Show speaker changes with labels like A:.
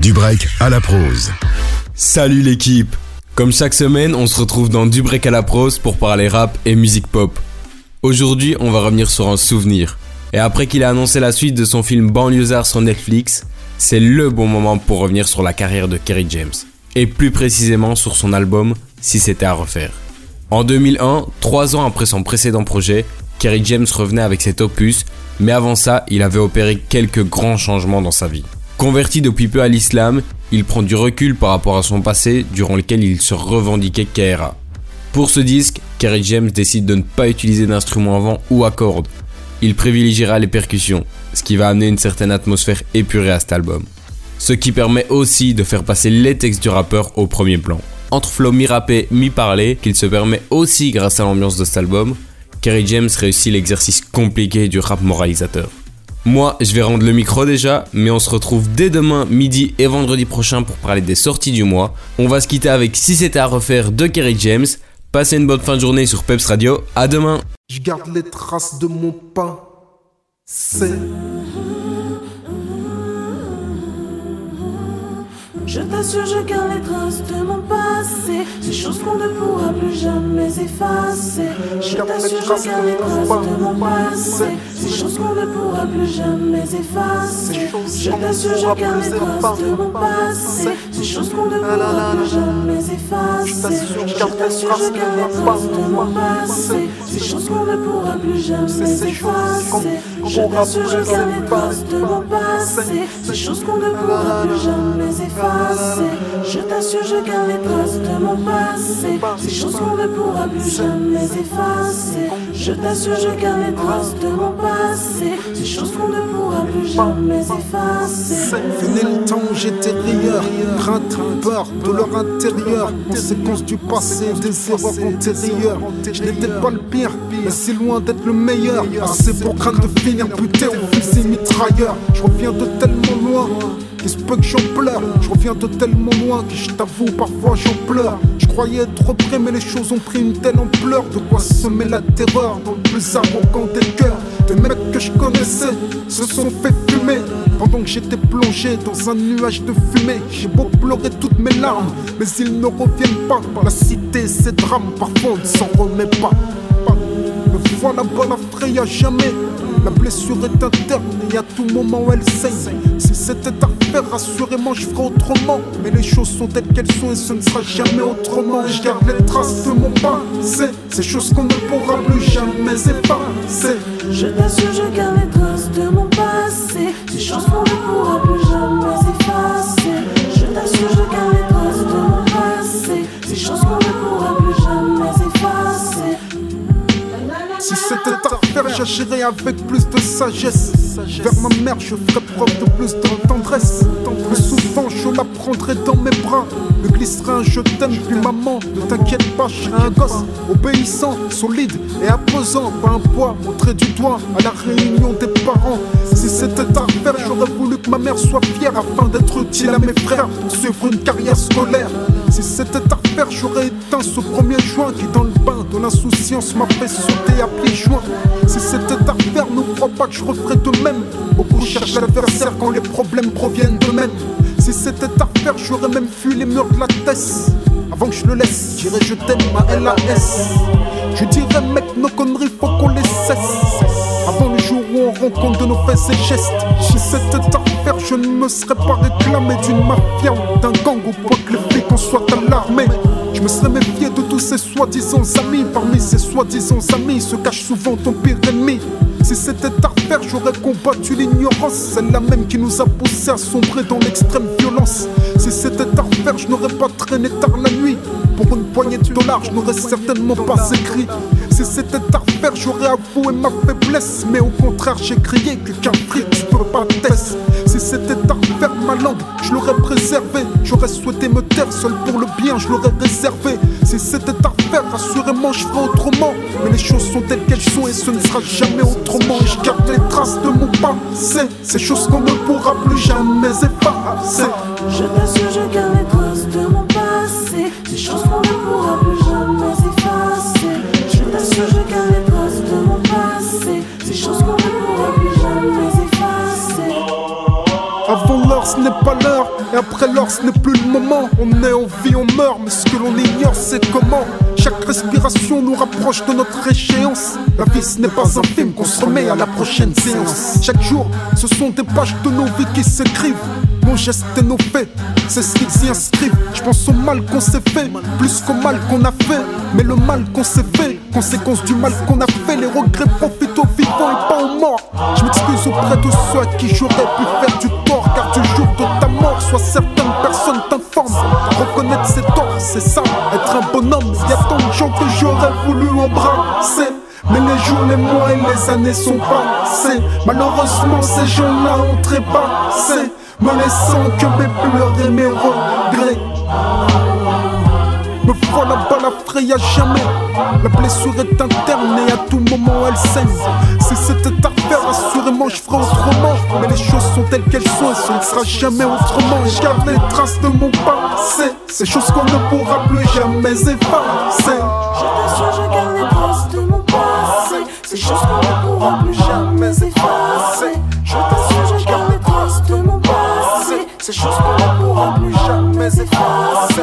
A: Du break à la prose.
B: Salut l'équipe Comme chaque semaine, on se retrouve dans Du break à la prose pour parler rap et musique pop. Aujourd'hui, on va revenir sur un souvenir. Et après qu'il a annoncé la suite de son film Banlieusard sur Netflix, c'est le bon moment pour revenir sur la carrière de Kerry James. Et plus précisément sur son album Si c'était à refaire. En 2001, trois ans après son précédent projet, Kerry James revenait avec cet opus, mais avant ça, il avait opéré quelques grands changements dans sa vie. Converti depuis peu à l'islam, il prend du recul par rapport à son passé durant lequel il se revendiquait KRA. Pour ce disque, Kerry James décide de ne pas utiliser d'instruments à vent ou à cordes. Il privilégiera les percussions, ce qui va amener une certaine atmosphère épurée à cet album. Ce qui permet aussi de faire passer les textes du rappeur au premier plan. Entre flow mi-rappé, mi-parlé, qu'il se permet aussi grâce à l'ambiance de cet album, Kerry James réussit l'exercice compliqué du rap moralisateur. Moi, je vais rendre le micro déjà, mais on se retrouve dès demain, midi et vendredi prochain pour parler des sorties du mois. On va se quitter avec Si c'était à refaire de Kerry James. Passez une bonne fin de journée sur Peps Radio. À demain.
C: Je garde les traces de mon pain. C'est.
D: Je t'assure, je garde les traces de mon passé. Ces choses qu'on ne pourra plus jamais effacer. Je t'assure, je garde les traces de mon passé. Ces choses qu'on ne pourra plus jamais effacer. Je t'assure, je garde les traces de mon passé. Ces choses qu'on ne pourra plus jamais effacer. Je t'assure, je garde les traces de mon passé. Ces choses qu'on ne pourra plus jamais effacer. Je t'assure, je garde les traces de mon passé. Ces choses qu'on ne pourra plus jamais effacer. Je t'assure, je garde les traces de mon passé. Ces choses qu'on ne pourra plus jamais effacer. Je t'assure, je garde les traces de mon passé. Jamais effacer.
C: Venez le temps où j'étais rieur, crainte, peur, douleur intérieure, conséquence du passé, des erreurs antérieures. Je n'étais pas le pire, mais si loin d'être le meilleur. Assez pour craindre de finir buté au fusil mitrailleur. Je reviens de tellement loin. Il se peut que j'en pleure, je reviens de tellement loin que je t'avoue parfois j'en pleure. Je croyais être près mais les choses ont pris une telle ampleur. De quoi semer la terreur dans le plus arrogant des cœurs. Des mecs que je connaissais se sont fait fumer. Pendant que j'étais plongé dans un nuage de fumée J'ai beau pleurer toutes mes larmes Mais ils ne reviennent pas. La cité ses drames parfois on ne s'en remet pas Bas la fraye à jamais la blessure est interne et à tout moment elle saigne. Si c'était à refaire, assurément je ferais autrement. Mais les choses sont telles qu'elles sont et ce ne sera jamais autrement. Je garde les traces de mon passé, ces choses qu'on ne pourra plus jamais effacer.
D: Je t'assure, je garde les traces de mon passé, ces choses qu'on ne pourra plus jamais
C: avec plus de sagesse. Vers ma mère, je ferais preuve de plus de tendresse. Plus souvent, je la prendrai dans mes bras. Me glisserai un je t'aime, puis maman, ne t'inquiète pas, je serai un gosse obéissant, solide et imposant. Pas un poids, montré du doigt à la réunion des parents. Si c'était à refaire, j'aurais voulu que ma mère soit fière afin d'être utile à mes frères pour suivre une carrière scolaire. Si c'était à refaire, j'aurais éteint ce premier joint qui, dans le bain de l'insouciance, m'a fait sauter à pieds joints. Si c'était à refaire, ne crois pas que je referais de même. Beaucoup cherchent l'adversaire quand les problèmes proviennent d'eux-mêmes. Si c'était à refaire, j'aurais même fui les murs de la tête. Avant que je le laisse, j'irai je t'aime ma LAS. Je dirais, mec, nos conneries, faut qu'on les cesse. Avant le jour où on rend compte de nos faits et gestes. Si c'était à refaire, je ne me serais pas réclamé d'une mafia ou d'un gang ou quoi que les flics en soient alarmés. Je me serais méfié de tous ces soi-disant amis. Parmi ces soi-disant amis se cache souvent ton pire ennemi. Si c'était à refaire, j'aurais combattu l'ignorance, celle-là même qui nous a poussé à sombrer dans l'extrême violence. Si c'était à refaire, je n'aurais pas traîné tard la nuit. Pour une poignée de dollars, je n'aurais certainement pas écrit. Si c'était à refaire, j'aurais avoué ma faiblesse. Mais au contraire, j'ai crié que qu'un fric, je peux pas tester. Si c'était à ma langue, je l'aurais préservée. J'aurais souhaité me taire seul pour le bien, je l'aurais réservé. Si c'était à refaire, assurément, je ferais autrement. Mais les choses sont telles qu'elles sont et ce ne sera jamais autrement. Je garde les traces de mon passé, ces choses qu'on ne pourra plus jamais effacer.
D: Je t'assure, je garde les traces de mon passé, ces choses qu'on ne pourra plus jamais effacer. Je t'assure, je garde les traces de mon passé, ces choses qu'on ne pourra plus jamais effacer.
C: Ce n'est pas l'heure. Et après l'or, ce n'est plus le moment. On est en vie, on meurt, mais ce que l'on ignore, c'est comment. Chaque respiration nous rapproche de notre échéance. La vie, ce n'est pas un film qu'on se remet à la prochaine séance. Chaque jour, ce sont des pages de nos vies qui s'écrivent. Nos gestes et nos faits, c'est ce qui s'y inscrivent. Je pense au mal qu'on s'est fait, plus qu'au mal qu'on a fait. Mais le mal qu'on s'est fait, conséquence du mal qu'on a fait, les regrets profitent aux vivants et pas aux morts. Je m'excuse auprès de ceux à qui j'aurais pu faire du tort, car du jour soit certaines personnes t'informent. Reconnaître ses torts, c'est ça, être un bonhomme. Y a tant de gens que j'aurais voulu embrasser. Mais les jours, les mois et les années sont passés. Malheureusement, ces gens-là ont trépassé, me laissant que mes pleurs et mes regrets. Me voilà à jamais. La blessure est interne et à tout moment elle saigne. Si c'était à faire, assurément je ferais autrement. Mais les choses sont telles qu'elles sont et ne sera jamais autrement. Je garde les traces de mon passé. Ces choses qu'on ne pourra plus jamais effacer.
D: Je garde les traces de mon passé. Ces choses qu'on ne pourra plus jamais effacer. Je t'assure, je garde les traces de mon passé. Ces choses qu'on ne pourra plus jamais effacer.